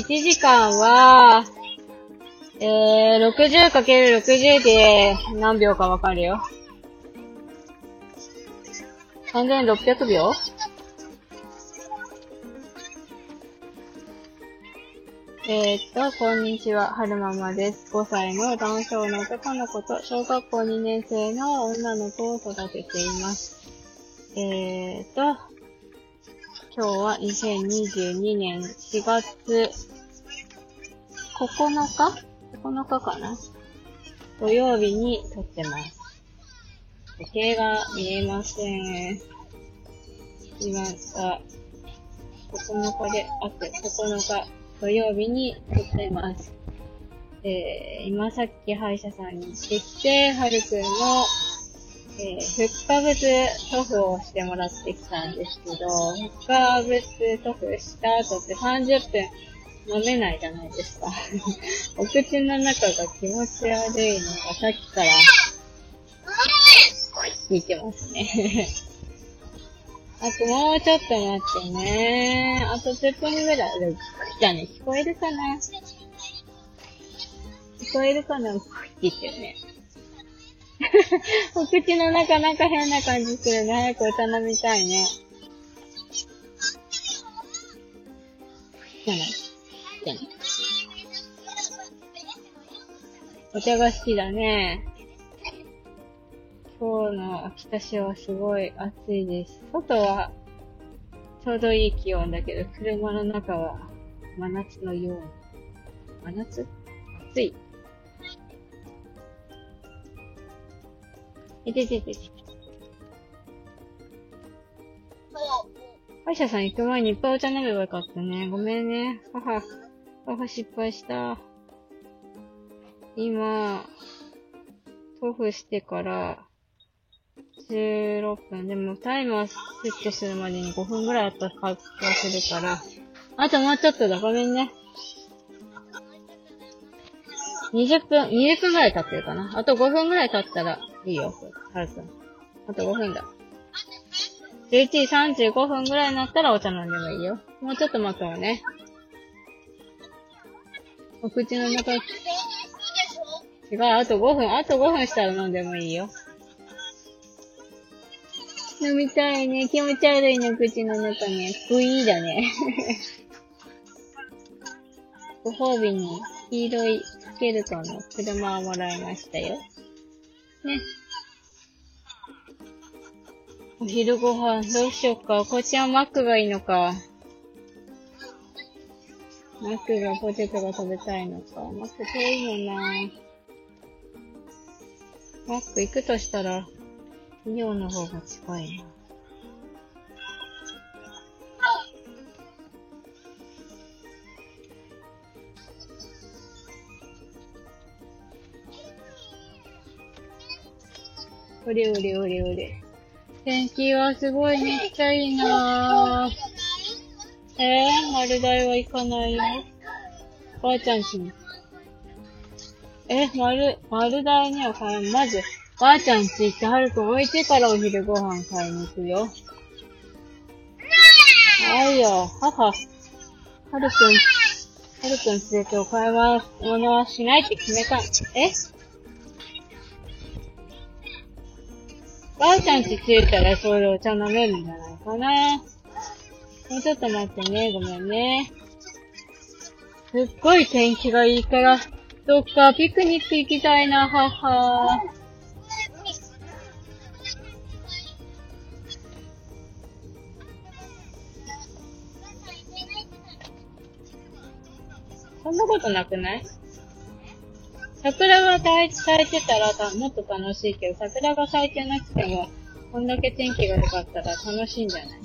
1時間は、えー、60×60 で何秒かわかるよ。3600秒？えー、っと、こんにちは、はるままです。5歳の男性の男の子と小学校2年生の女の子を育てています。えー、っと、今日は2022年4月9日 ?9 日かな？土曜日に撮ってます。時計が見えません。今が9日で、あと9日土曜日に撮ってます。えー、今さっき歯医者さんに行ってきて、はるくんの、えー、復化物塗布をしてもらってきたんですけど、復化物塗布した後って30分飲めないじゃないですか。お口の中が気持ち悪いのがさっきから聞いてますね。あともうちょっと待ってね。あと10分ぐらい。じゃあね、聞こえるかな？聞こえるかな？って言ってるね。お口の中なんか変な感じするね。早くお茶飲みたいね。じゃない。じゃない。お茶が好きだね。今日の秋田市はすごい暑いです。外はちょうどいい気温だけど、車の中は真夏のように。真夏？暑い。いてててて。歯医者さん行く前にいっぱいお茶飲めばよかったね。ごめんね。母、母失敗した。今、塗布してから、16分。でもタイマーセットするまでに5分ぐらいあった気がするから。あともうちょっとだ。ごめんね。20分、20分ぐらい経ってるかな。あと5分ぐらい経ったらいいよ。はるくん。あと5分だ。11時35分ぐらいになったらお茶飲んでもいいよ。もうちょっと待とうね。お口の中、違う、あと5分、あと5分したら飲んでもいいよ。飲みたいね。気持ち悪いね、口の中ね。グイーだね。ご褒美に黄色いスケルトンの車をもらいましたよ。ね。お昼ご飯どうしようか？こっちはマックがいいのか？マックがポテトが食べたいのか？マック遠いもんな。マック行くとしたら、イオンの方が近いな。おれおれおれおれ。天気はすごいめっちゃいいなぁ。えー、丸大は行かないよ。ばあちゃんちに。え、丸、丸大には買えん。まず、ばあちゃんち行ってはるくん置いてからお昼ご飯買いに行くよ。はいよ、母。はるくん、はるくん連れてお買い物はしないって決めた。え？ばあちゃんち着いたらそれでお茶飲めるんじゃないかな。もうちょっと待ってね、ごめんね。すっごい天気がいいから、どっかピクニック行きたいな、はは。そんなことなくない？桜が咲い咲いてたらたもっと楽しいけど、桜が咲いてなくても、こんだけ天気が良かったら楽しいんじゃない？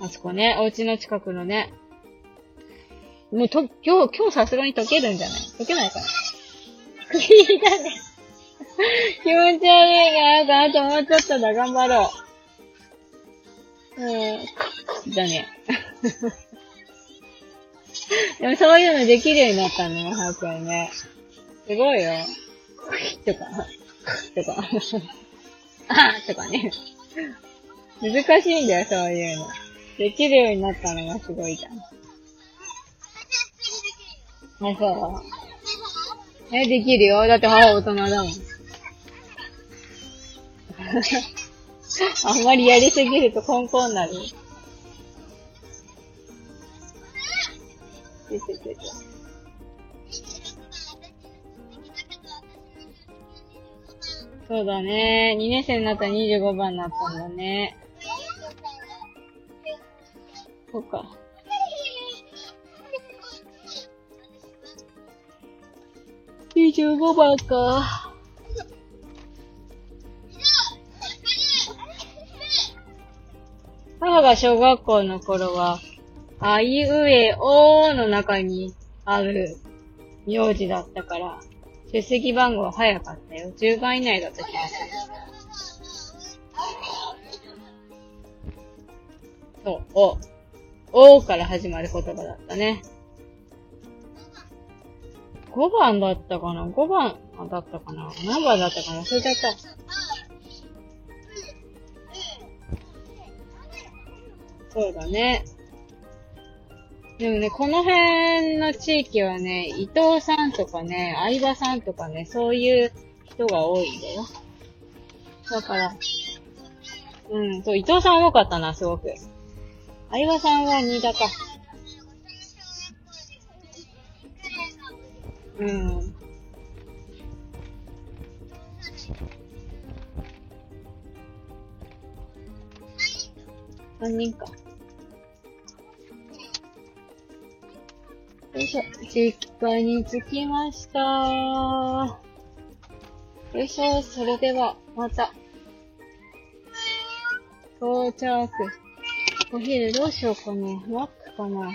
あそこね、お家の近くのね。もうと、今日、今日さすがに溶けるんじゃない？溶けないかな首だね。気持ち悪いな。あともうちょっとだ、頑張ろう。うん。だね。でもそういうのできるようになったのよ、早くにね。すごいよ。とか、とか、あとかね。難しいんだよ、そういうの。できるようになったのがすごいじゃん。あ、そう。え、できるよ。だって母大人だもん。あんまりやりすぎるとコンコンになる。てててて。そうだね。2年生になったら25番になったんだね。そうか。25番か。母が小学校の頃は、あいうえおーの中にある名字だったから、出席番号早かったよ。10番以内だった気がする。そう、お。おから始まる言葉だったね。5番だったかな ?5 番だったかな？何番だったかな？忘れちゃった。そうだね。でもね、この辺の地域はね、伊藤さんとかね、相葉さんとかね、そういう人が多いんだよ。だから、うん、そう、伊藤さん多かったな、すごく。相葉さんは新田か。うん。3人か。しょ。実家に着きました。よいしょ。それでは、また。到着。お昼どうしようかな。マックかな。